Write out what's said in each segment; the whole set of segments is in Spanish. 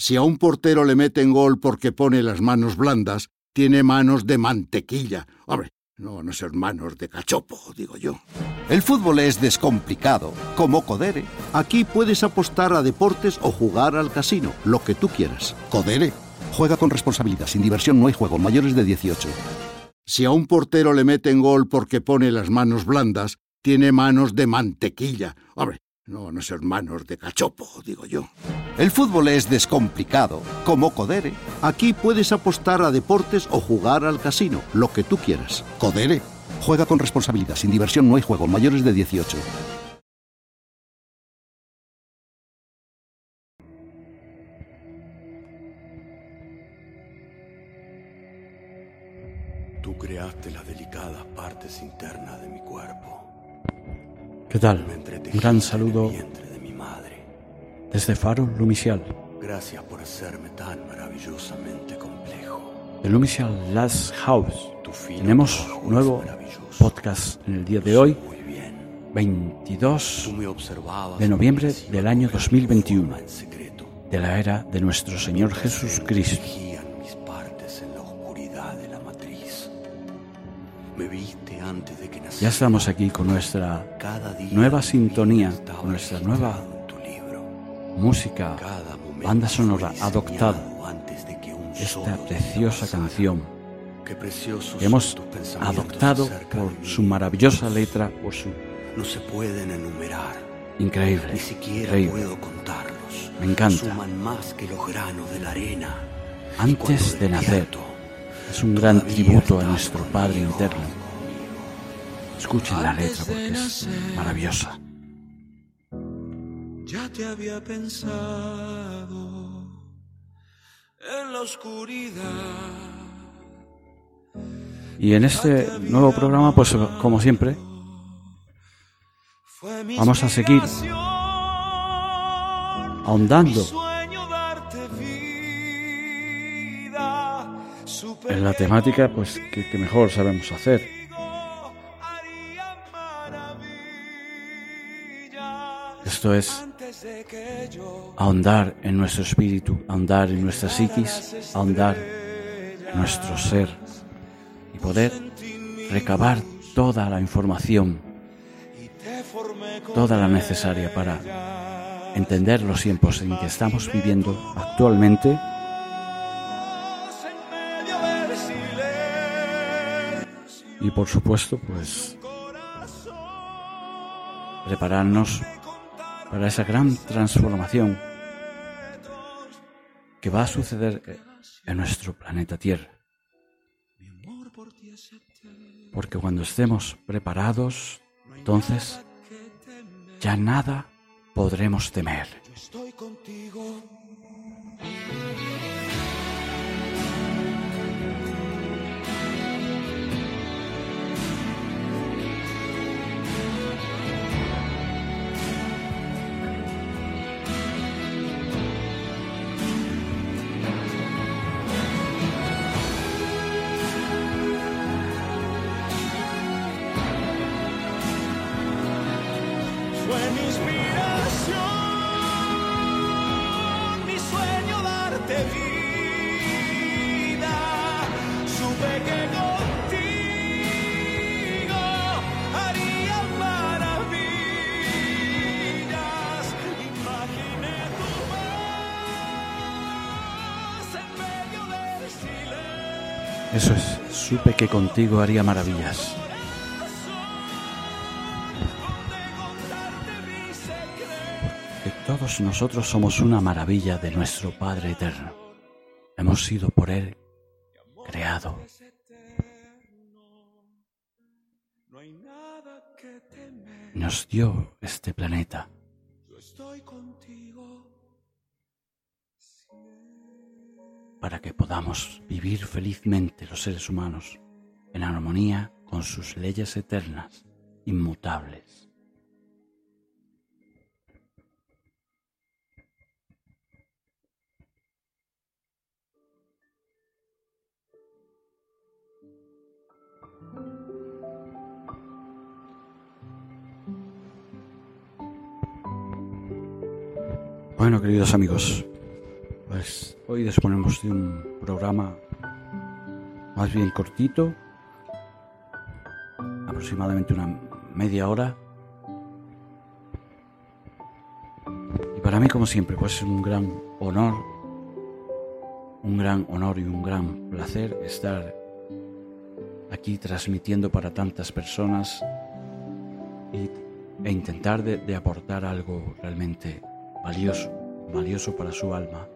Si a un portero le meten gol porque pone las manos blandas, tiene manos de mantequilla. Hombre, no, no ser manos de cachopo, digo yo. El fútbol es descomplicado, como Codere. Aquí puedes apostar a deportes o jugar al casino, lo que tú quieras. Codere. Juega con responsabilidad, sin diversión no hay juego, mayores de 18. Si a un portero le meten gol porque pone las manos blandas, tiene manos de mantequilla. Hombre, no, no ser manos de cachopo, digo yo. El fútbol es descomplicado, como Codere. Aquí puedes apostar a deportes o jugar al casino, lo que tú quieras. Codere. Juega con responsabilidad, sin diversión no hay juego, mayores de 18. Tú creaste las delicadas partes internas de mi cuerpo. ¿Qué tal? Un gran saludo desde Faro Lumicial. Gracias por hacerme tan maravillosamente complejo. De Lumicial Last House. Tu Tenemos un nuevo podcast en el día de hoy, Muy bien. 22 Tú me observabas de noviembre del año con la 2021. forma en secreto. de la era de nuestro Señor Jesucristo. Me viste antes. Ya estamos aquí con nuestra nueva sintonía, nuestra nueva música, banda sonora adoptada esta preciosa canción que hemos adoptado por su maravillosa letra, por su No se pueden enumerar, increíble, ni siquiera increíble. puedo contarlos. Me encanta. Suman más que los granos de la arena. Y Antes de nacer, es un gran tributo a nuestro Padre interno. Escuchen la letra porque es maravillosa. Ya te había pensado en la oscuridad. Y en este nuevo programa, pues como siempre, Vamos a seguir ahondando en la temática pues que, que mejor sabemos hacer. Esto es ahondar en nuestro espíritu, ahondar en nuestra psiquis, ahondar en nuestro ser y poder recabar toda la información, toda la necesaria para entender los tiempos en que estamos viviendo actualmente. Y por supuesto pues prepararnos para esa gran transformación que va a suceder en nuestro planeta Tierra. Porque cuando estemos preparados, entonces ya nada podremos temer. Estoy contigo. Que contigo haría maravillas. Que todos nosotros somos una maravilla de nuestro Padre Eterno. Hemos sido por Él creado. Nos dio este planeta para que podamos vivir felizmente los seres humanos en armonía con sus leyes eternas, inmutables. Bueno, queridos amigos, Pues hoy disponemos de un programa más bien cortito, aproximadamente una media hora. Y para mí, como siempre, pues es un gran honor, un gran honor y un gran placer estar aquí transmitiendo para tantas personas y, e intentar de, aportar algo realmente valioso, valioso para su alma,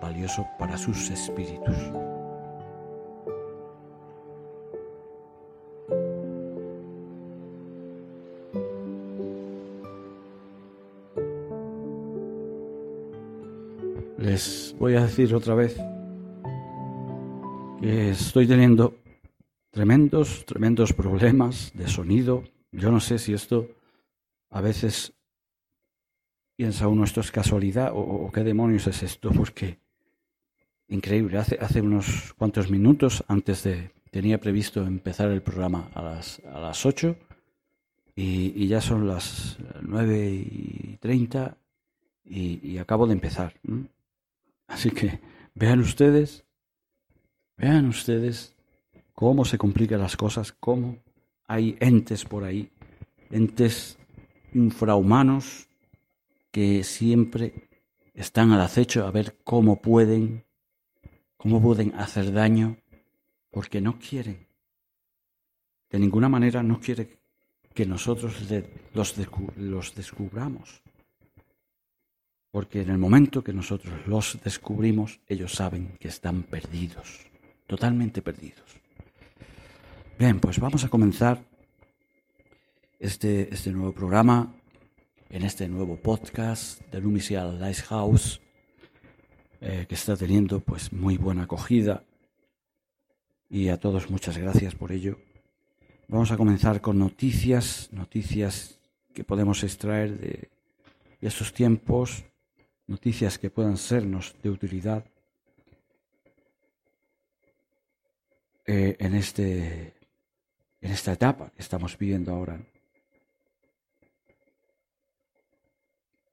valioso para sus espíritus. Les voy a decir otra vez que estoy teniendo tremendos, tremendos problemas de sonido. Yo no sé si esto a veces piensa uno esto es casualidad o, qué demonios es esto, porque increíble, hace, hace unos cuantos minutos antes de, tenía previsto empezar el programa a las, a las 8 y, ya son las 9 y 30 y, acabo de empezar. Así que vean ustedes, vean ustedes cómo se complican las cosas, cómo hay entes por ahí, entes infrahumanos que siempre están al acecho a ver cómo pueden, cómo pueden hacer daño, porque no quieren, de ninguna manera no quiere que nosotros los, descu- los descubramos. Porque en el momento que nosotros los descubrimos, ellos saben que están perdidos, totalmente perdidos. Bien, pues vamos a comenzar este, este nuevo programa, en este nuevo podcast de Lumicial Lighthouse, eh, que está teniendo pues muy buena acogida. Y a todos muchas gracias por ello. Vamos a comenzar con noticias, noticias que podemos extraer de, estos tiempos, noticias que puedan sernos de utilidad eh, en, este, en esta etapa que estamos viviendo ahora.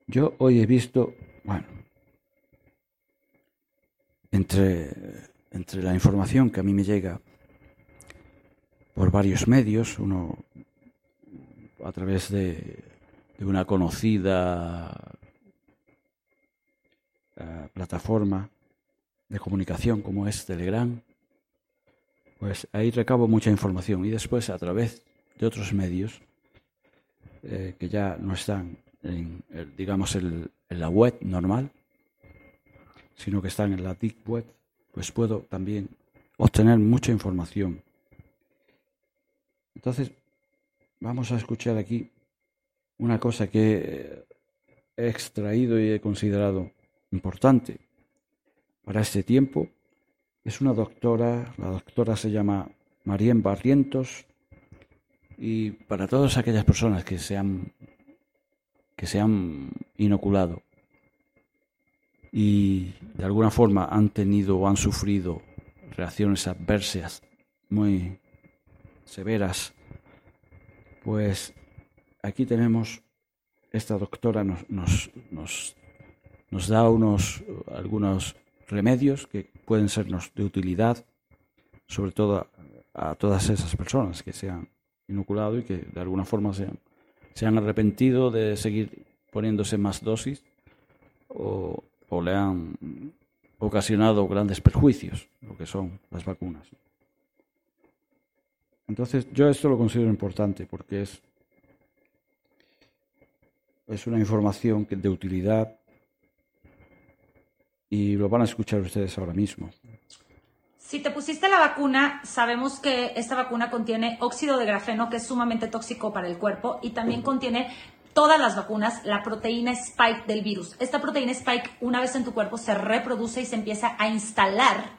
Yo hoy he visto, bueno, entre, entre la información que a mí me llega por varios medios, uno a través de, de una conocida eh, plataforma de comunicación como es Telegram, pues ahí recabo mucha información y después a través de otros medios eh, que ya no están en, digamos, el- en la web normal, sino que están en la deep web, pues puedo también obtener mucha información. Entonces, vamos a escuchar aquí una cosa que eh, he extraído y he considerado importante para este tiempo. Es una doctora, la doctora se llama Marien Barrientos, y para todas aquellas personas que se han, que se han inoculado y de alguna forma han tenido o han sufrido reacciones adversas muy severas, pues aquí tenemos, esta doctora nos, nos, nos, nos da unos, algunos remedios que pueden sernos de utilidad, sobre todo a, a todas esas personas que se han inoculado y que de alguna forma se han, se han arrepentido de seguir poniéndose más dosis o, o le han ocasionado grandes perjuicios, lo que son las vacunas. Entonces, yo esto lo considero importante porque es, es una información que de utilidad y lo van a escuchar ustedes ahora mismo. Si te pusiste la vacuna, sabemos que esta vacuna contiene óxido de grafeno, que es sumamente tóxico para el cuerpo, y también contiene todas las vacunas la proteína spike del virus. Esta proteína spike, una vez en tu cuerpo, se reproduce y se empieza a instalar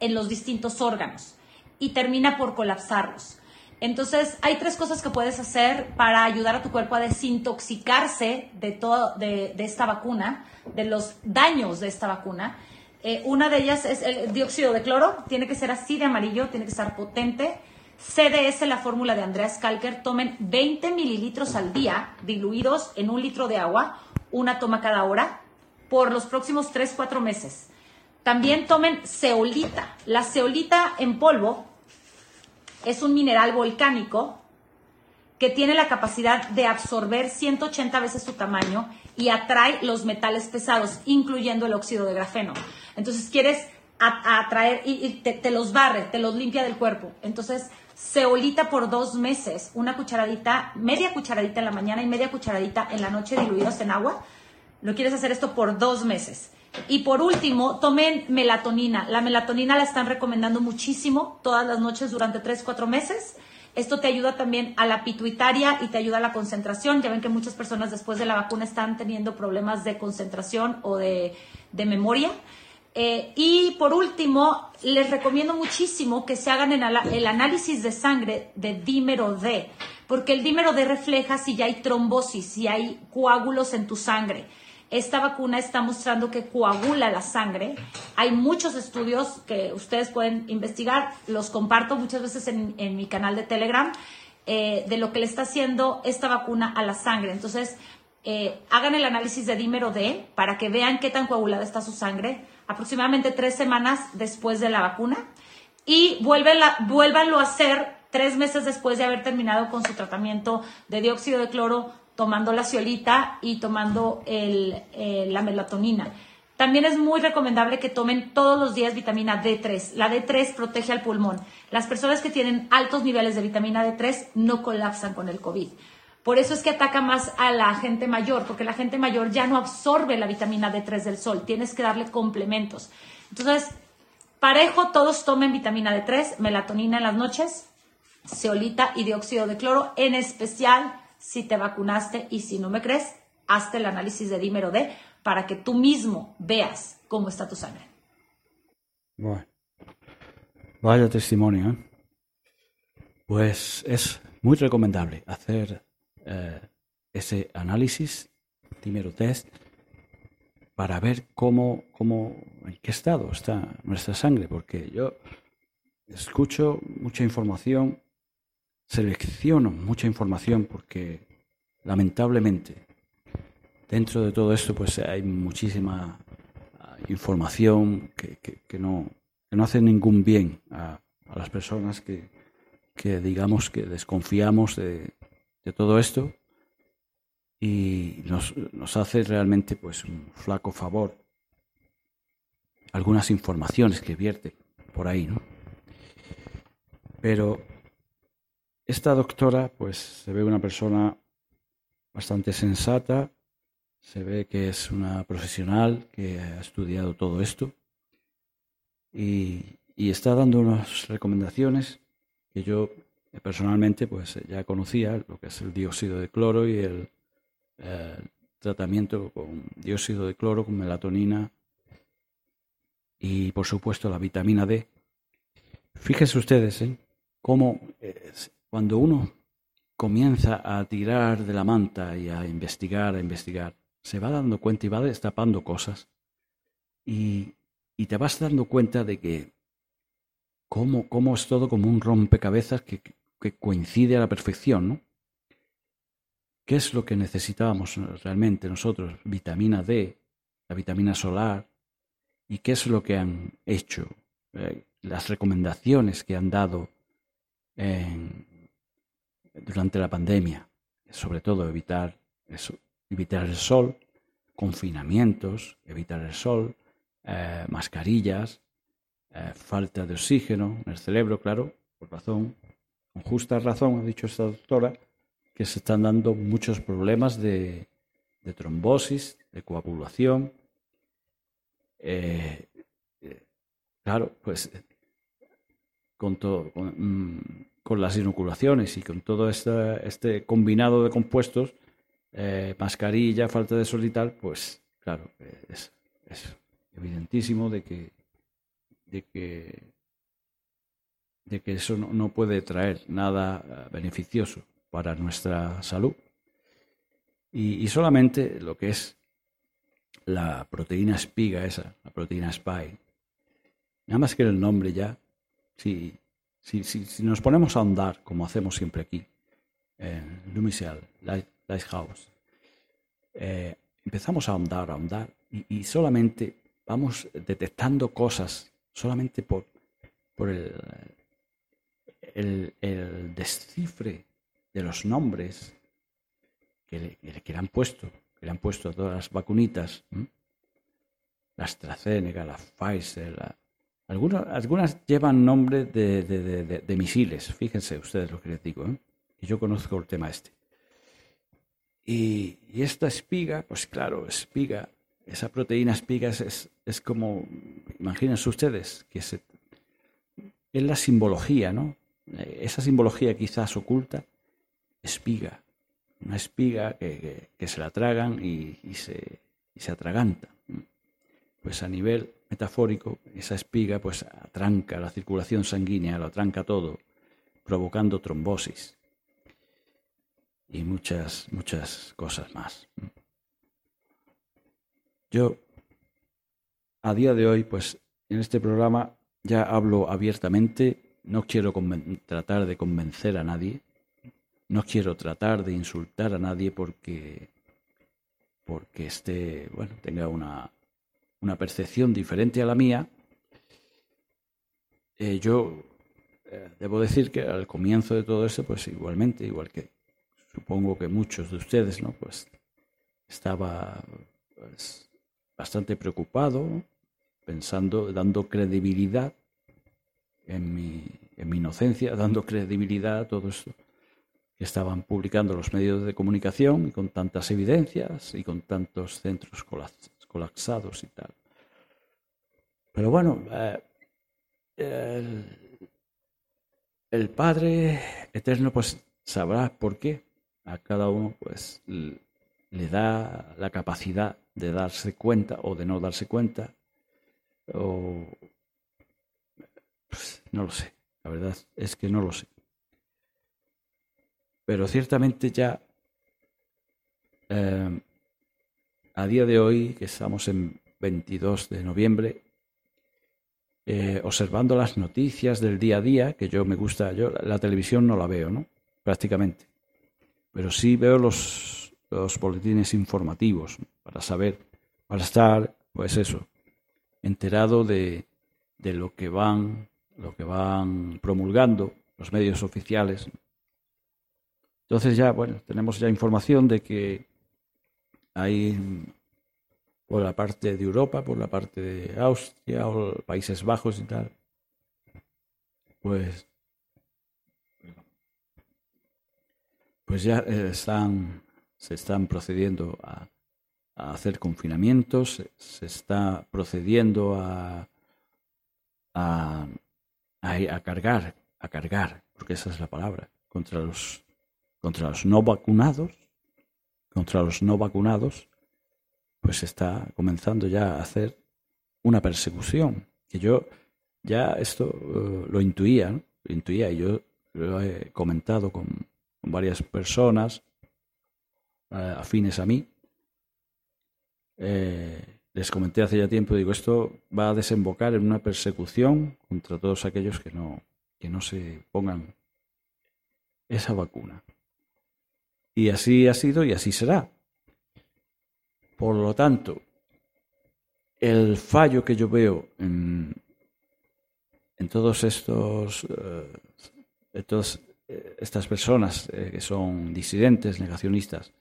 en los distintos órganos y termina por colapsarlos. Entonces, hay tres cosas que puedes hacer para ayudar a tu cuerpo a desintoxicarse de, todo, de, esta vacuna, de los daños de esta vacuna. Eh, una de ellas es el dióxido de cloro, tiene que ser así de amarillo, tiene que estar potente. CDS, la fórmula de Andreas Kalker, tomen 20 mililitros al día, diluidos en un litro de agua, una toma cada hora. por los próximos 3-4 meses. También tomen ceolita. La ceolita en polvo es un mineral volcánico que tiene la capacidad de absorber 180 veces su tamaño y atrae los metales pesados, incluyendo el óxido de grafeno. Entonces quieres atraer y, te, te, los barre, te los limpia del cuerpo. Entonces, ceolita por dos meses, una cucharadita, media cucharadita en la mañana y media cucharadita en la noche diluidos en agua. Lo quieres hacer esto por dos meses. Y por último, tomen melatonina. La melatonina la están recomendando muchísimo todas las noches durante 3, 4 meses. Esto te ayuda también a la pituitaria y te ayuda a la concentración. Ya ven que muchas personas después de la vacuna están teniendo problemas de concentración o de, memoria. Eh, y por último, les recomiendo muchísimo que se hagan el análisis de sangre de dímero D, porque el dímero D refleja si ya hay trombosis, si hay coágulos en tu sangre. Esta vacuna está mostrando que coagula la sangre. Hay muchos estudios que ustedes pueden investigar, los comparto muchas veces en, mi canal de Telegram, eh, de lo que le está haciendo esta vacuna a la sangre. Entonces, eh, hagan el análisis de dímero D para que vean qué tan coagulada está su sangre, aproximadamente tres semanas después de la vacuna, y vuélvanlo a hacer tres meses después de haber terminado con su tratamiento de dióxido de cloro tomando la ciolita y tomando eh, la melatonina. También es muy recomendable que tomen todos los días vitamina D3. La D3 protege al pulmón. Las personas que tienen altos niveles de vitamina D3 no colapsan con el COVID. Por eso es que ataca más a la gente mayor, porque la gente mayor ya no absorbe la vitamina D3 del sol. Tienes que darle complementos. Entonces, parejo, todos tomen vitamina D3, melatonina en las noches, ceolita y dióxido de cloro, en especial si te vacunaste y si no me crees, hazte el análisis de dímero D para que tú mismo veas cómo está tu sangre. Bueno, vaya testimonio. ¿eh? Pues es muy recomendable hacer eh, ese análisis, dímero test, para ver cómo, cómo, en qué estado está nuestra sangre, porque yo escucho mucha información selecciono mucha información porque lamentablemente dentro de todo esto pues hay muchísima ah, información que, que, no, que no hace ningún bien a, las personas que, que, digamos que desconfiamos de, de todo esto y nos, nos, hace realmente pues un flaco favor algunas informaciones que vierte por ahí, ¿no? Pero esta doctora, pues se ve una persona bastante sensata, se ve que es una profesional que ha estudiado todo esto y, está dando unas recomendaciones que yo personalmente pues ya conocía, lo que es el dióxido de cloro y el, eh, tratamiento con dióxido de cloro, con melatonina y por supuesto la vitamina D. Fíjense ustedes ¿eh? cómo cuando uno comienza a tirar de la manta y a investigar, a investigar, se va dando cuenta y va destapando cosas y, te vas dando cuenta de que cómo, cómo es todo como un rompecabezas que, que coincide a la perfección, ¿no? ¿Qué es lo que necesitábamos realmente nosotros? Vitamina D, la vitamina solar, y qué es lo que han hecho, eh, las recomendaciones que han dado en, durante la pandemia, sobre todo evitar, evitar el sol, confinamientos, evitar el sol, eh, mascarillas, eh, falta de oxígeno en el cerebro, claro, por razón, con justa razón, ha dicho esta doctora, que se están dando muchos problemas de, trombosis, de coagulación. Eh, claro, pues con todo, mm, con las inoculaciones y con todo este, este combinado de compuestos, eh, mascarilla, falta de sol y tal, pues claro, es, evidentísimo de que, de que, de que eso no, puede traer nada eh, beneficioso para nuestra salud. Y, solamente lo que es la proteína espiga esa, la proteína spike, nada más que el nombre ya, sí, si, si, nos ponemos a ahondar, como hacemos siempre aquí, en Lumisial, Lighthouse, eh, empezamos a ahondar, a ahondar, y, solamente vamos detectando cosas, solamente por, por el, el, descifre de los nombres que le, que le, han puesto, que le han puesto a todas las vacunitas, la AstraZeneca, la Pfizer, algunas, algunas llevan nombre de, de, misiles, fíjense ustedes lo que les digo, ¿eh? yo conozco el tema este. Y, esta espiga, pues claro, espiga, esa proteína espiga es, es, como, imagínense ustedes, que es la simbología, ¿no? Esa simbología quizás oculta, espiga, una espiga que, se la tragan y, se, y se atraganta. Pues a nivel metafórico, esa espiga pues atranca la circulación sanguínea, lo atranca todo, provocando trombosis y muchas, muchas cosas más. Yo, a día de hoy, pues en este programa ya hablo abiertamente, no quiero tratar de convencer a nadie, no quiero tratar de insultar a nadie porque porque esté, bueno, tenga una, una percepción diferente a la mía. Eh, yo eh, debo decir que al comienzo de todo eso, pues igualmente, igual que supongo que muchos de ustedes, ¿no? Pues estaba pues, bastante preocupado, pensando, dando credibilidad en mi, en mi inocencia, dando credibilidad a todo esto que estaban publicando los medios de comunicación y con tantas evidencias y con tantos centros colapsados y tal. Pero bueno, eh, el, el Padre Eterno pues sabrá por qué a cada uno pues le da la capacidad de darse cuenta o de no darse cuenta o no lo sé la verdad es que no lo sé. Pero ciertamente ya eh, a día de hoy que estamos en 22 de noviembre eh, observando las noticias del día a día que yo me gusta yo la televisión no la veo no prácticamente. Pero sí veo los, los boletines informativos para saber, para estar, pues eso, enterado de, de lo que van, lo que van promulgando los medios oficiales. Entonces ya, bueno, tenemos ya información de que hay por la parte de Europa, por la parte de Austria o Países Bajos y tal, pues pues ya eh, están, se están procediendo a, hacer confinamientos, se está procediendo a, a, a, cargar, a cargar, porque esa es la palabra, contra los, contra los no vacunados, contra los no vacunados, pues está comenzando ya a hacer una persecución, que yo ya esto eh, lo intuía, lo intuía y yo lo he comentado con, con varias personas eh, afines a mí. Eh, les comenté hace ya tiempo, digo, esto va a desembocar en una persecución contra todos aquellos que no, que no se pongan esa vacuna. Y así ha sido y así será. Por lo tanto, el fallo que yo veo en, en todos estos, eh, estos eh, estas personas eh, que son disidentes, negacionistas,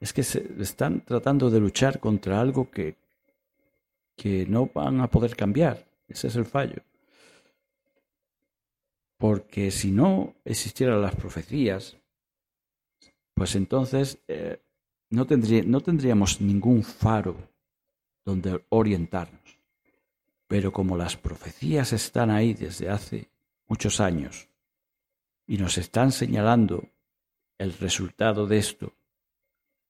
es que se están tratando de luchar contra algo que, que no van a poder cambiar. Ese es el fallo. Porque si no existieran las profecías, pues entonces eh, no, no tendríamos ningún faro donde orientarnos. Pero como las profecías están ahí desde hace muchos años, y nos están señalando el resultado de esto,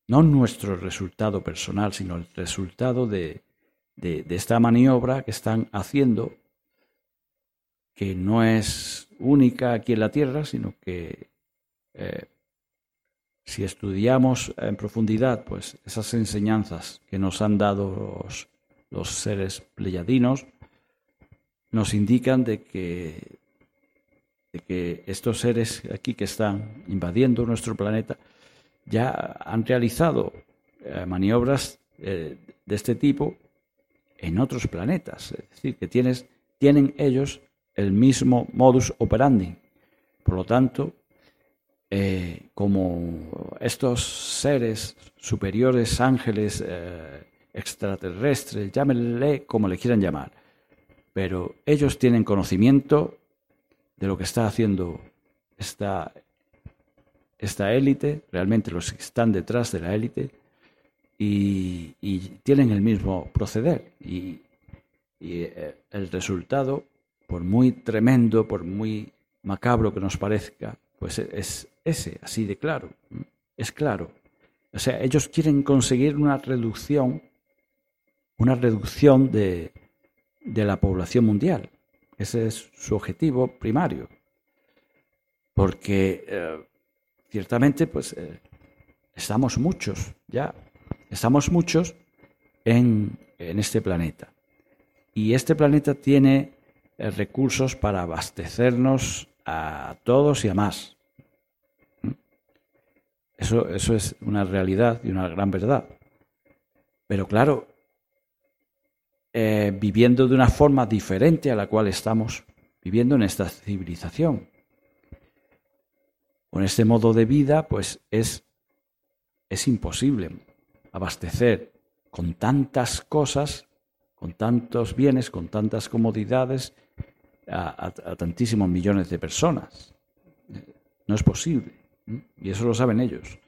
no nuestro resultado personal, sino el resultado de, de, esta maniobra que están haciendo, que no es única aquí en la Tierra, sino que eh, si estudiamos en profundidad pues, esas enseñanzas que nos han dado los, los seres pleyadinos, nos indican de que de que estos seres aquí que están invadiendo nuestro planeta ya han realizado eh, maniobras eh, de este tipo en otros planetas. Es decir, que tienes, tienen ellos el mismo modus operandi. Por lo tanto, eh, como estos seres superiores, ángeles, eh, extraterrestres, llámenle como le quieran llamar, pero ellos tienen conocimiento de lo que está haciendo esta, esta élite, realmente los que están detrás de la élite, y, tienen el mismo proceder. Y, eh, el resultado, por muy tremendo, por muy macabro que nos parezca, pues es ese, así de claro. Es claro. O sea, ellos quieren conseguir una reducción, una reducción de, de la población mundial. Ese es su objetivo primario. Porque eh, ciertamente, pues, eh, estamos muchos ya, estamos muchos en, este planeta. Y este planeta tiene eh, recursos para abastecernos a todos y a más. ¿Mm? Eso, es una realidad y una gran verdad. Pero claro, eh, viviendo de una forma diferente a la cual estamos viviendo en esta civilización. Con este modo de vida, pues es, es imposible abastecer con tantas cosas, con tantos bienes, con tantas comodidades a, tantísimos millones de personas. No es posible. Y eso lo saben ellos.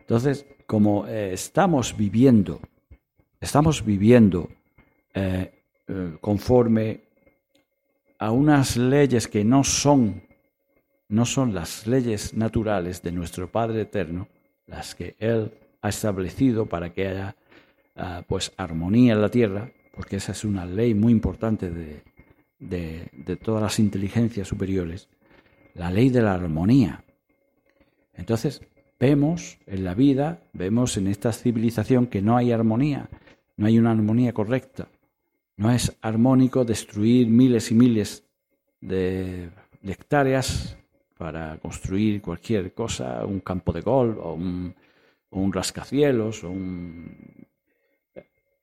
Entonces, como eh, estamos viviendo, estamos viviendo eh, eh, conforme a unas leyes que no son, no son las leyes naturales de nuestro Padre Eterno, las que Él ha establecido para que haya ah, pues armonía en la tierra, porque esa es una ley muy importante de, de todas las inteligencias superiores, la ley de la armonía. Entonces, vemos en la vida, vemos en esta civilización que no hay armonía, no hay una armonía correcta. No es armónico destruir miles y miles de, hectáreas para construir cualquier cosa, un campo de golf o un, rascacielos o un...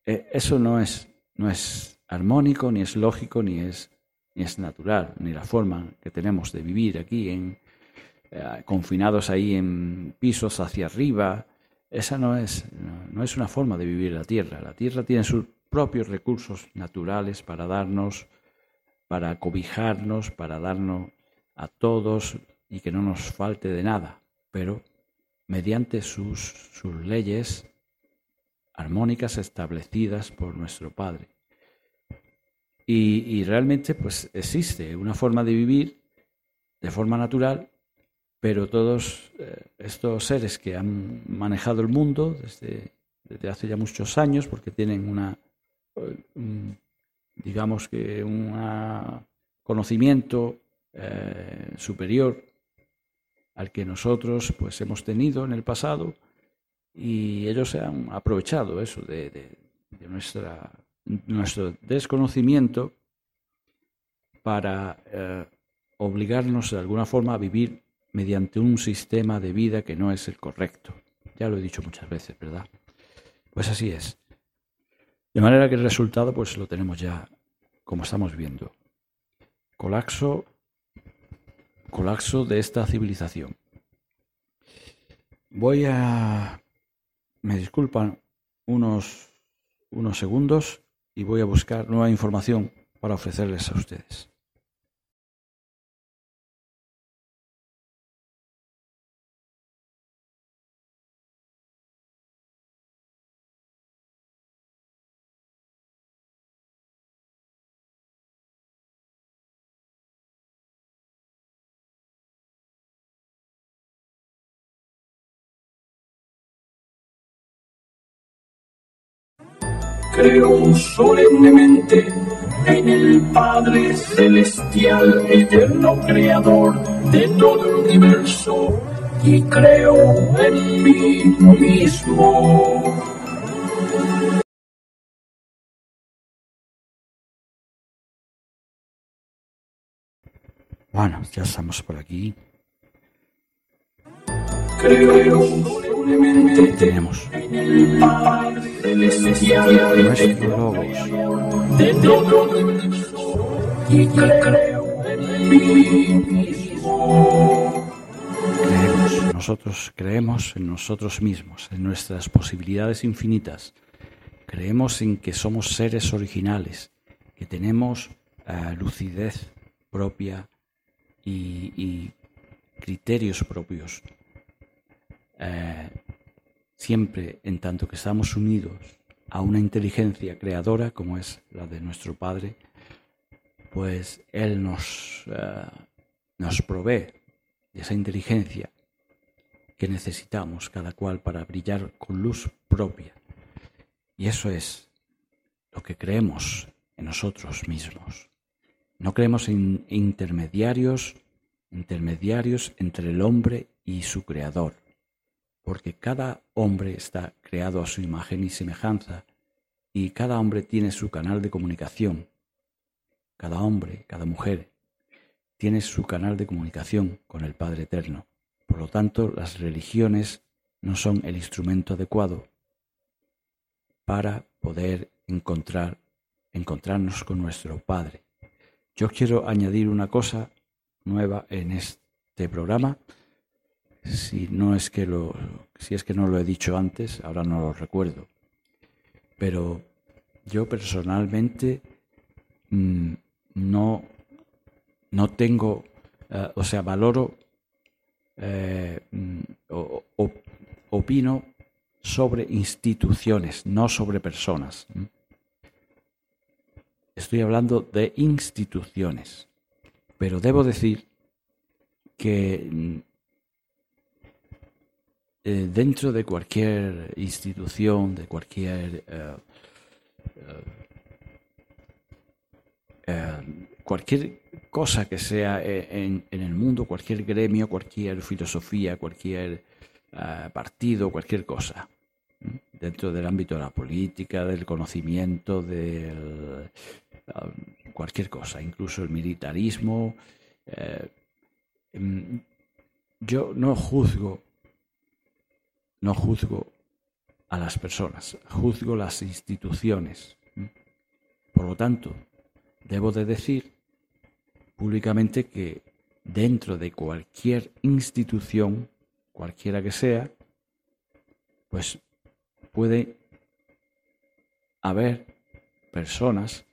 E, eso no es, no es armónico, ni es lógico, ni es, ni es natural, ni la forma que tenemos de vivir aquí, en, eh, confinados ahí en pisos hacia arriba. Esa no es, no es una forma de vivir la Tierra. La Tierra tiene su propios recursos naturales para darnos, para cobijarnos, para darnos a todos y que no nos falte de nada, pero mediante sus, sus leyes armónicas establecidas por nuestro Padre. Y, realmente pues existe una forma de vivir de forma natural, pero todos eh, estos seres que han manejado el mundo desde, desde hace ya muchos años, porque tienen una, digamos que un conocimiento eh, superior al que nosotros pues hemos tenido en el pasado y ellos se han aprovechado eso de, nuestra, nuestro desconocimiento para eh, obligarnos de alguna forma a vivir mediante un sistema de vida que no es el correcto. Ya lo he dicho muchas veces, ¿verdad? Pues así es. De manera que el resultado pues lo tenemos ya como estamos viendo. Colapso, colapso de esta civilización. Voy a... Me disculpan unos, unos segundos y voy a buscar nueva información para ofrecerles a ustedes. Creo solemnemente en el Padre Celestial, eterno Creador de todo el universo, y creo en mí mismo. Bueno, ya estamos por aquí. Creo solamente tenemos creemos, nosotros creemos en nosotros mismos, en nuestras posibilidades infinitas. Creemos en que somos seres originales, que tenemos eh, lucidez propia y criterios propios. Eh, siempre en tanto que estamos unidos a una inteligencia creadora como es la de nuestro Padre, pues Él nos, eh, nos provee de esa inteligencia que necesitamos cada cual para brillar con luz propia. Y eso es lo que creemos en nosotros mismos. No creemos en intermediarios, intermediarios entre el hombre y su creador, porque cada hombre está creado a su imagen y semejanza y cada hombre tiene su canal de comunicación. Cada hombre, cada mujer tiene su canal de comunicación con el Padre Eterno. Por lo tanto, las religiones no son el instrumento adecuado para poder encontrar, encontrarnos con nuestro Padre. Yo quiero añadir una cosa nueva en este programa. Si no es que lo, si es que no lo he dicho antes, ahora no lo recuerdo. Pero yo personalmente mm, no, no tengo, eh, o sea, valoro eh, mm, o- opino sobre instituciones, no sobre personas. Estoy hablando de instituciones, pero debo decir que mm, eh, dentro de cualquier institución, de cualquier eh, eh, cualquier cosa que sea en, en el mundo, cualquier gremio, cualquier filosofía, cualquier partido, cualquier cosa, dentro del ámbito de la política, del conocimiento, del ah, cualquier cosa, incluso el militarismo. em, yo no juzgo, no juzgo a las personas, juzgo las instituciones. Por lo tanto, debo de decir públicamente que dentro de cualquier institución, cualquiera que sea, pues puede haber personas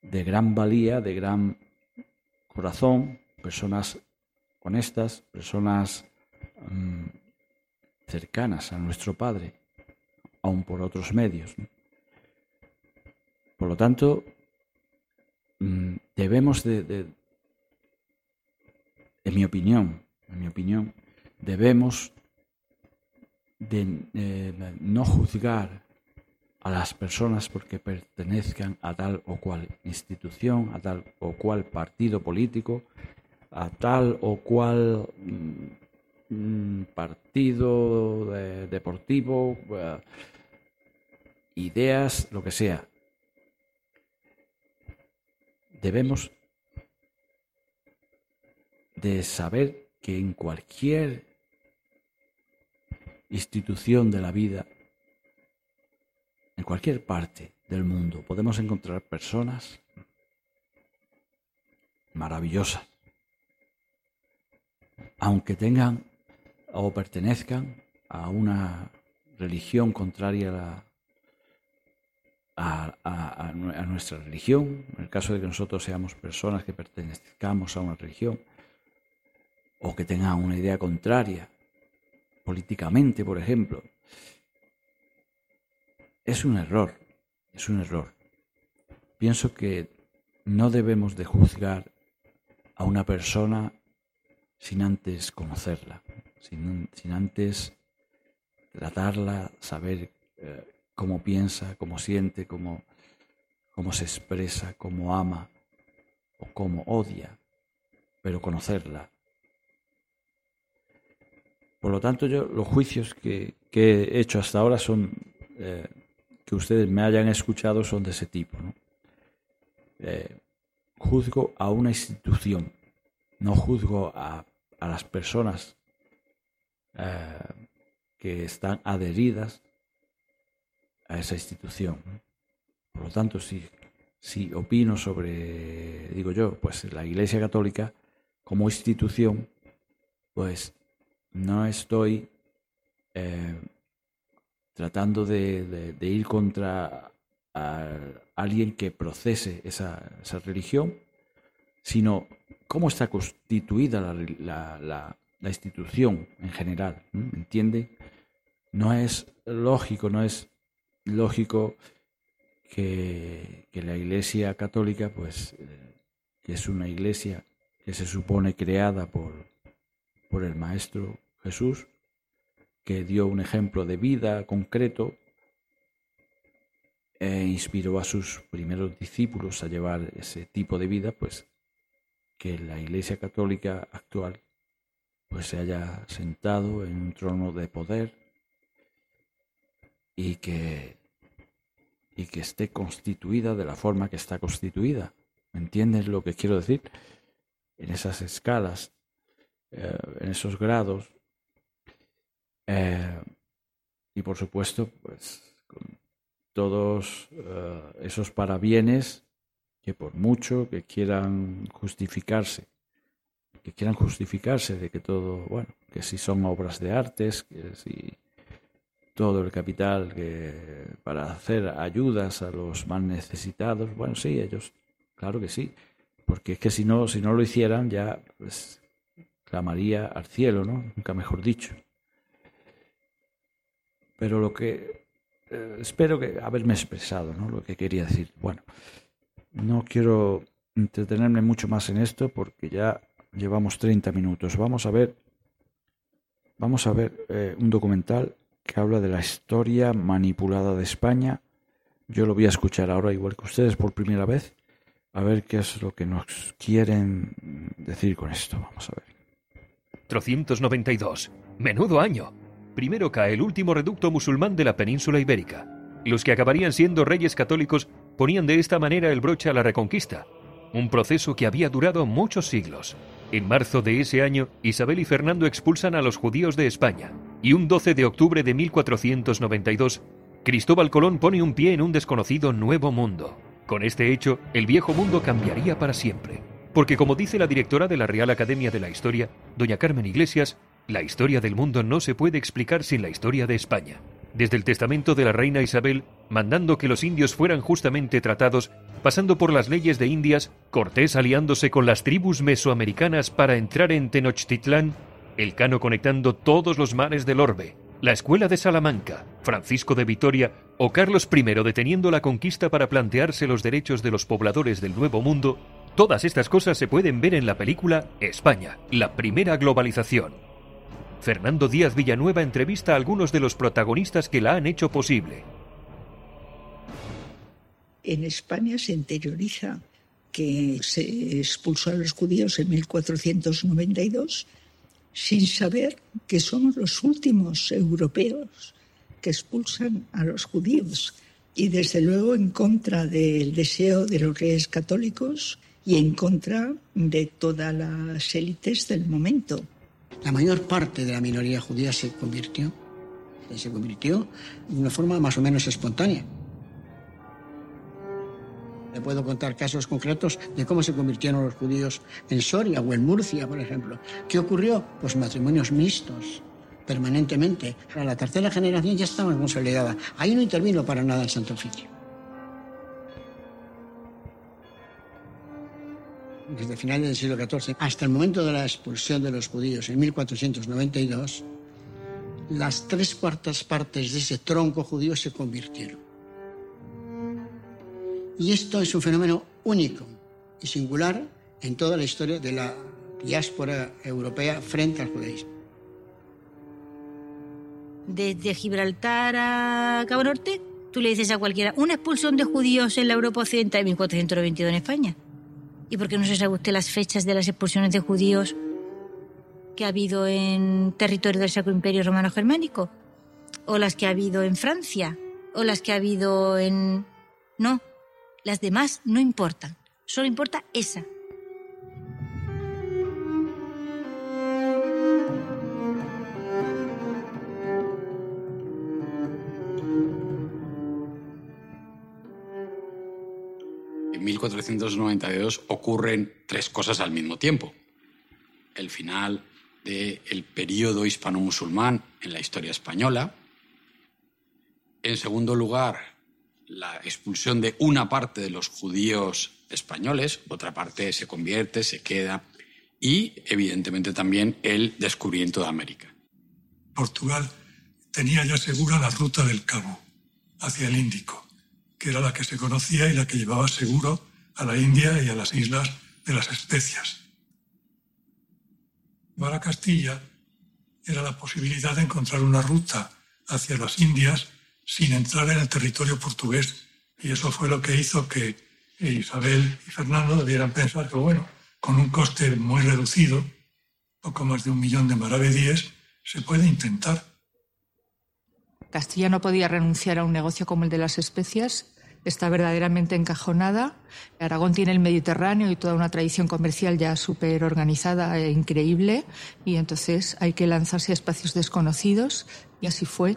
de gran valía, de gran corazón, personas honestas, personas mm, cercanas a nuestro Padre, aun por otros medios. Por lo tanto, mm, debemos de, de- en mi opinión, en mi opinión, debemos de eh, no juzgar a las personas porque pertenezcan a tal o cual institución, a tal o cual partido político, a tal o cual mm, partido eh, deportivo, eh, ideas, lo que sea. Debemos de saber que en cualquier institución de la vida, en cualquier parte del mundo, podemos encontrar personas maravillosas, aunque tengan o pertenezcan a una religión contraria a, a nuestra religión, en el caso de que nosotros seamos personas que pertenezcamos a una religión, o que tengan una idea contraria políticamente, por ejemplo, es un error, es un error. Pienso que no debemos de juzgar a una persona sin antes conocerla, sin, antes tratarla, saber eh, cómo piensa, cómo siente, cómo, cómo se expresa, cómo ama o cómo odia, pero conocerla. Por lo tanto, yo los juicios que, que he hecho hasta ahora son eh, que ustedes me hayan escuchado son de ese tipo. Eh, juzgo a una institución, no juzgo a, a las personas eh, que están adheridas a esa institución. Por lo tanto, si, si opino sobre, digo yo, pues la Iglesia Católica como institución, pues no estoy eh, tratando de, ir contra alguien que procese esa, esa religión, sino cómo está constituida la- la- la institución en general. ¿m? ¿Me entiende? No es lógico, no es lógico que, que la Iglesia Católica, pues, eh, que es una iglesia que se supone creada por, por el Maestro Jesús, que dio un ejemplo de vida concreto e inspiró a sus primeros discípulos a llevar ese tipo de vida, pues que la Iglesia Católica actual pues se haya sentado en un trono de poder y que y que esté constituida de la forma que está constituida. ¿Me entiendes lo que quiero decir? En esas escalas, eh, en esos grados, eh, y por supuesto, pues con todos eh, esos parabienes que por mucho que quieran justificarse, que quieran justificarse de que todo, bueno, que si son obras de artes, que si todo el capital que para hacer ayudas a los más necesitados, bueno, sí, ellos, claro que sí, porque es que si no, si no lo hicieran ya pues clamaría al cielo, ¿no? Nunca mejor dicho. Pero lo que eh, espero que haberme expresado, ¿no? Lo que quería decir. Bueno, no quiero entretenerme mucho más en esto porque ya llevamos 30 minutos. Vamos a ver, vamos a ver eh, un documental que habla de la historia manipulada de España. Yo lo voy a escuchar ahora igual que ustedes por primera vez. A ver qué es lo que nos quieren decir con esto. Vamos a ver. 492. Menudo año. Primero cae el último reducto musulmán de la península ibérica. Los que acabarían siendo reyes católicos ponían de esta manera el broche a la reconquista, un proceso que había durado muchos siglos. En marzo de ese año, Isabel y Fernando expulsan a los judíos de España, y un 12 de octubre de 1492, Cristóbal Colón pone un pie en un desconocido nuevo mundo. Con este hecho, el viejo mundo cambiaría para siempre. Porque como dice la directora de la Real Academia de la Historia, doña Carmen Iglesias, la historia del mundo no se puede explicar sin la historia de España. Desde el testamento de la reina Isabel, mandando que los indios fueran justamente tratados, pasando por las leyes de Indias, Cortés aliándose con las tribus mesoamericanas para entrar en Tenochtitlán, Elcano conectando todos los mares del orbe, la escuela de Salamanca, Francisco de Vitoria o Carlos I deteniendo la conquista para plantearse los derechos de los pobladores del Nuevo Mundo, todas estas cosas se pueden ver en la película España, la primera globalización. Fernando Díaz Villanueva entrevista a algunos de los protagonistas que la han hecho posible. En España se interioriza que se expulsó a los judíos en 1492 sin saber que somos los últimos europeos que expulsan a los judíos y desde luego en contra del deseo de los reyes católicos y en contra de todas las élites del momento. La mayor parte de la minoría judía se convirtió, se convirtió de una forma más o menos espontánea. Le puedo contar casos concretos de cómo se convirtieron los judíos en Soria o en Murcia, por ejemplo. ¿Qué ocurrió? Pues matrimonios mixtos, permanentemente. A la tercera generación ya estaba consolidada. Ahí no intervino para nada el Santo Oficio. Desde finales del siglo XIV hasta el momento de la expulsión de los judíos en 1492, las tres cuartas partes de ese tronco judío se convirtieron. Y esto es un fenómeno único y singular en toda la historia de la diáspora europea frente al judaísmo. Desde Gibraltar a Cabo Norte, tú le dices a cualquiera, una expulsión de judíos en la Europa Occidental en 1492 en España. ¿Y por qué no se sabe usted las fechas de las expulsiones de judíos que ha habido en territorio del Sacro Imperio Romano Germánico? ¿O las que ha habido en Francia? ¿O las que ha habido en... No, las demás no importan. Solo importa esa. 1492 ocurren tres cosas al mismo tiempo. El final del periodo hispano-musulmán en la historia española. En segundo lugar, la expulsión de una parte de los judíos españoles, otra parte se convierte, se queda, y evidentemente también el descubrimiento de América. Portugal tenía ya segura la ruta del Cabo hacia el Índico, que era la que se conocía y la que llevaba seguro a la India y a las islas de las especias. Para Castilla era la posibilidad de encontrar una ruta hacia las Indias sin entrar en el territorio portugués. Y eso fue lo que hizo que Isabel y Fernando debieran pensar que, bueno, con un coste muy reducido, poco más de un millón de maravedíes, se puede intentar. Castilla no podía renunciar a un negocio como el de las especias. Está verdaderamente encajonada. Aragón tiene el Mediterráneo y toda una tradición comercial ya súper organizada e increíble. Y entonces hay que lanzarse a espacios desconocidos. Y así fue.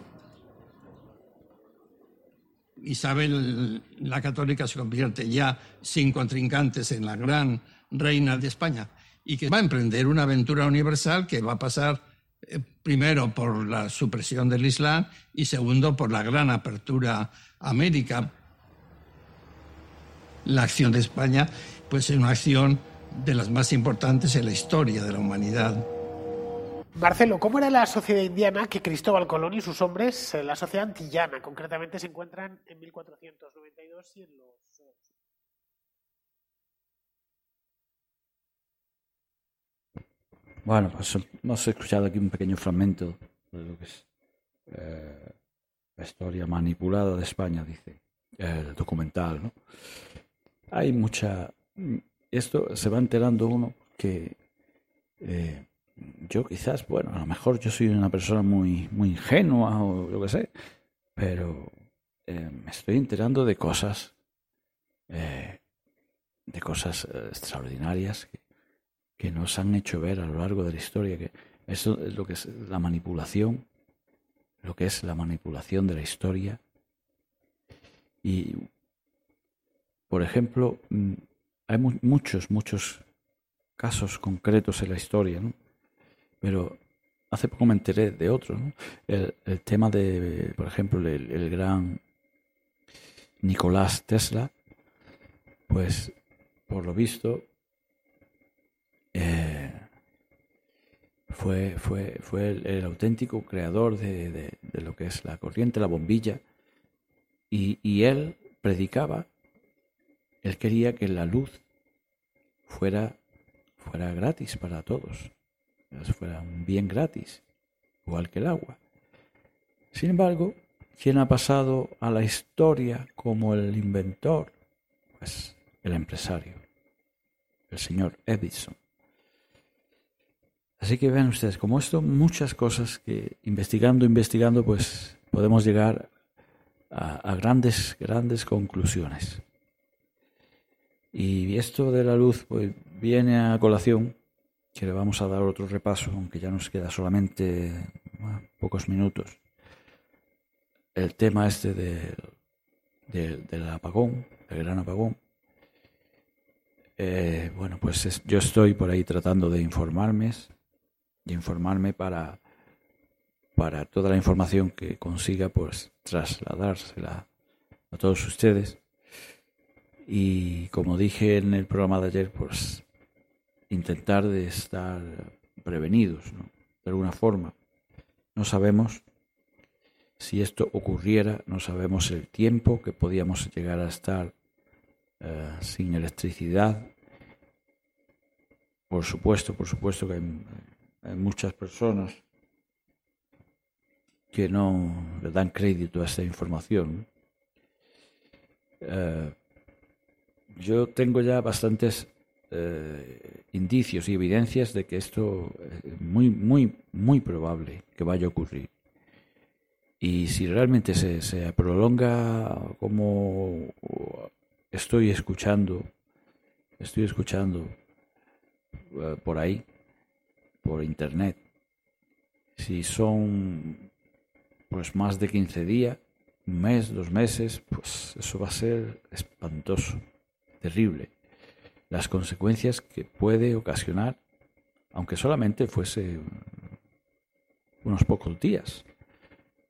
Isabel la Católica se convierte ya sin contrincantes en la gran reina de España y que va a emprender una aventura universal que va a pasar eh, primero por la supresión del Islam y segundo por la gran apertura América. La acción de España pues es una acción de las más importantes en la historia de la humanidad. Marcelo, ¿cómo era la sociedad indiana que Cristóbal Colón y sus hombres, eh, la sociedad antillana, concretamente se encuentran en 1492 y en los... Bueno, pues hemos escuchado aquí un pequeño fragmento de lo que es eh, la historia manipulada de España, dice el documental, ¿no? Hay mucha... Esto se va enterando uno que... Eh, yo quizás, bueno, a lo mejor yo soy una persona muy, muy ingenua o lo que sé, pero eh, me estoy enterando de cosas, eh, de cosas extraordinarias que, que, nos han hecho ver a lo largo de la historia, que eso es lo que es la manipulación, lo que es la manipulación de la historia. Y, por ejemplo, mm, hay mu muchos, muchos casos concretos en la historia. Pero hace poco me enteré de otro, ¿no? el, el, tema de, por ejemplo, el, gran Nicolás Tesla, pues por lo visto eh, fue, fue, fue el, el, auténtico creador de, de, de, lo que es la corriente, la bombilla, y, y él predicaba, él quería que la luz fuera, fuera gratis para todos fuera un bien gratis, igual que el agua. Sin embargo, ¿quién ha pasado a la historia como el inventor? Pues el empresario, el señor Edison. Así que vean ustedes, como esto, muchas cosas que investigando, investigando, pues podemos llegar a, a grandes, grandes conclusiones. Y esto de la luz, pues viene a colación que le vamos a dar otro repaso, aunque ya nos queda solamente pocos minutos. El tema este del, del, del apagón, el gran apagón. Eh, bueno, pues es, yo estoy por ahí tratando de informarme, de informarme para, para toda la información que consiga, pues trasladársela a todos ustedes. Y como dije en el programa de ayer, pues intentar de estar prevenidos, ¿no? de alguna forma. No sabemos si esto ocurriera, no sabemos el tiempo que podíamos llegar a estar uh, sin electricidad. Por supuesto, por supuesto que hay, muchas personas que no le dan crédito a esta información. Uh, yo tengo ya bastantes eh, indicios y evidencias de que esto es muy, muy, muy probable que vaya a ocurrir. Y si realmente se, se prolonga como estoy escuchando, estoy escuchando uh, por ahí, por internet, si son pues más de 15 días, un mes, dos meses, pues eso va a ser espantoso terrible las consecuencias que puede ocasionar, aunque solamente fuese unos pocos días.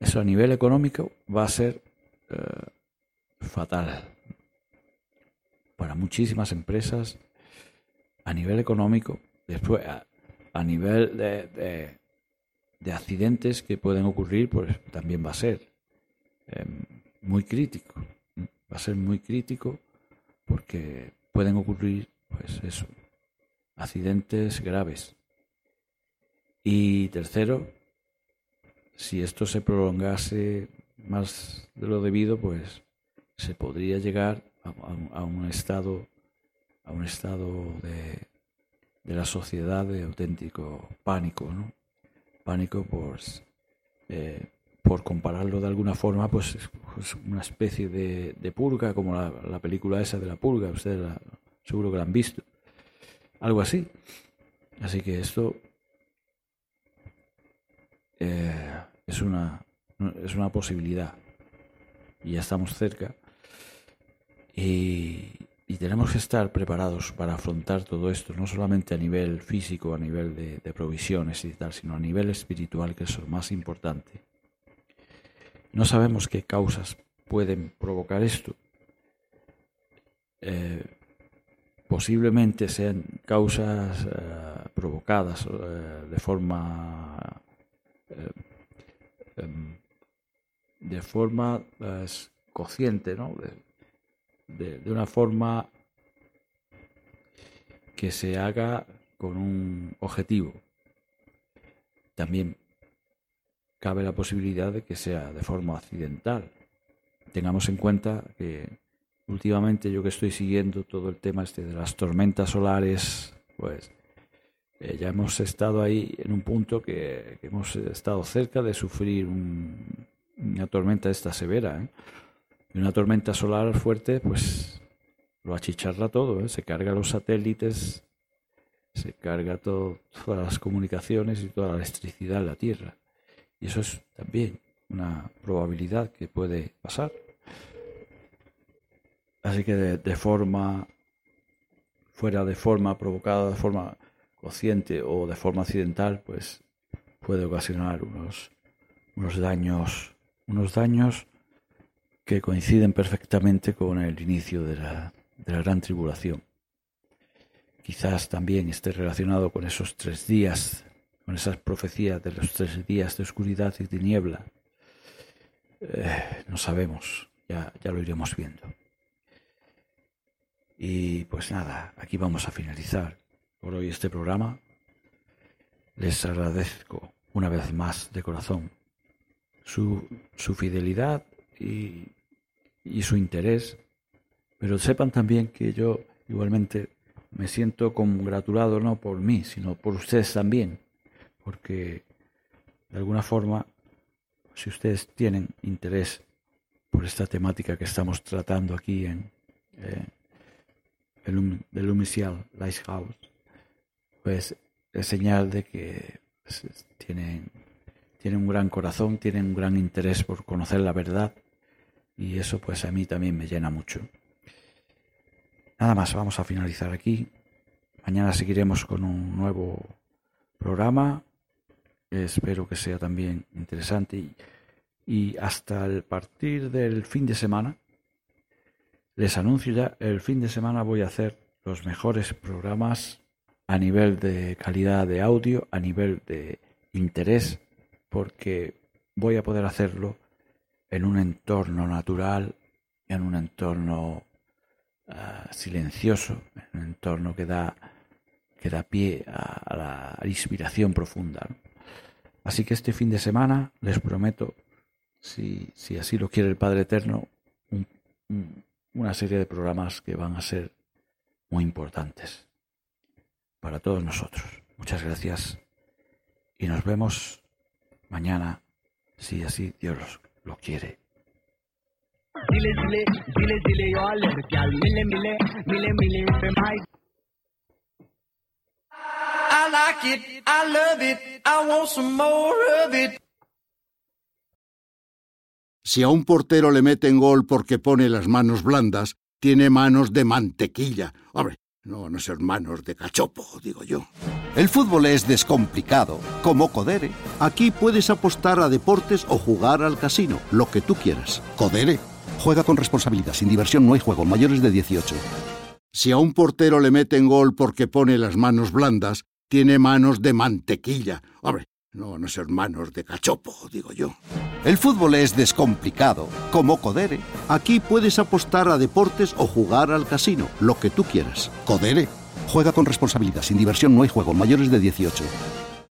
Eso a nivel económico va a ser eh, fatal para muchísimas empresas a nivel económico, después a, nivel de, de, accidentes que pueden ocurrir, pues también va a ser em, muy crítico. Va a ser muy crítico porque pueden ocurrir, pues eso, accidentes graves. Y tercero, si esto se prolongase más de lo debido, pues se podría llegar a, un estado a un estado de, de, la sociedad de auténtico pánico, ¿no? Pánico por, eh, por compararlo de alguna forma, pues es pues una especie de, de purga, como la, la, película esa de la purga, ustedes seguro que la han visto. Algo así. Así que esto eh, es, una, es una posibilidad. Y ya estamos cerca. Y, tenemos que estar preparados para afrontar todo esto, no solamente a nivel físico, a nivel de, provisiones y tal, sino a nivel espiritual, que es lo más importante. No sabemos qué causas pueden provocar esto. Eh, posiblemente sean causas eh, provocadas eh, de forma em, de forma consciente, ¿no? de, una forma que se haga con un objetivo. También cabe la posibilidad de que sea de forma accidental. Tengamos en cuenta que últimamente yo que estoy siguiendo todo el tema este de las tormentas solares, pues eh, ya hemos estado ahí en un punto que, hemos estado cerca de sufrir una tormenta esta severa. ¿eh? Una tormenta solar fuerte, pues lo achicharra todo, ¿eh? se carga los satélites, se carga todas las comunicaciones y toda la electricidad en la Tierra. Y eso es también una probabilidad que puede pasar. Así que de, forma, fuera de forma provocada, de forma consciente o de forma accidental, pues puede ocasionar unos, unos daños, unos daños que coinciden perfectamente con el inicio de la, de la gran tribulación. Quizás también esté relacionado con esos tres días, con esas profecías de los tres días de oscuridad y tiniebla. Eh, no sabemos, ya, ya lo iremos viendo. Y pues nada, aquí vamos a finalizar por hoy este programa. Les agradezco una vez más de corazón su, su fidelidad y y su interés, pero sepan también que yo igualmente me siento congratulado no por mí, sino por ustedes también, porque de alguna forma, si ustedes tienen interés por esta temática que estamos tratando aquí en eh, el, el Umicial Lighthouse, pues es señal de que pues, tienen, tienen un gran corazón, tienen un gran interés por conocer la verdad y eso pues a mí también me llena mucho. Nada más, vamos a finalizar aquí. Mañana seguiremos con un nuevo programa. Espero que sea también interesante y, hasta el partir del fin de semana les anuncio ya, el fin de semana voy a hacer los mejores programas a nivel de calidad de audio, a nivel de interés, porque voy a poder hacerlo en un entorno natural, en un entorno uh, silencioso, en un entorno que da, que da pie a, a la inspiración profunda. ¿no? Así que este fin de semana les prometo, si, si así lo quiere el Padre Eterno, un, un, una serie de programas que van a ser muy importantes para todos nosotros. Muchas gracias y nos vemos mañana, si así Dios los lo quiere. I like it, I love it, I want some more of it. Si a un portero le meten gol porque pone las manos blandas, tiene manos de mantequilla. Hombre, no, no ser manos de cachopo, digo yo. El fútbol es descomplicado, como Codere. Aquí puedes apostar a deportes o jugar al casino, lo que tú quieras. Codere. Juega con responsabilidad, sin diversión no hay juego, mayores de 18. Si a un portero le meten gol porque pone las manos blandas, tiene manos de mantequilla. Hombre, no, no ser manos de cachopo, digo yo. El fútbol es descomplicado, como Codere. Aquí puedes apostar a deportes o jugar al casino, lo que tú quieras. Codere. Juega con responsabilidad, sin diversión no hay juego, mayores de 18.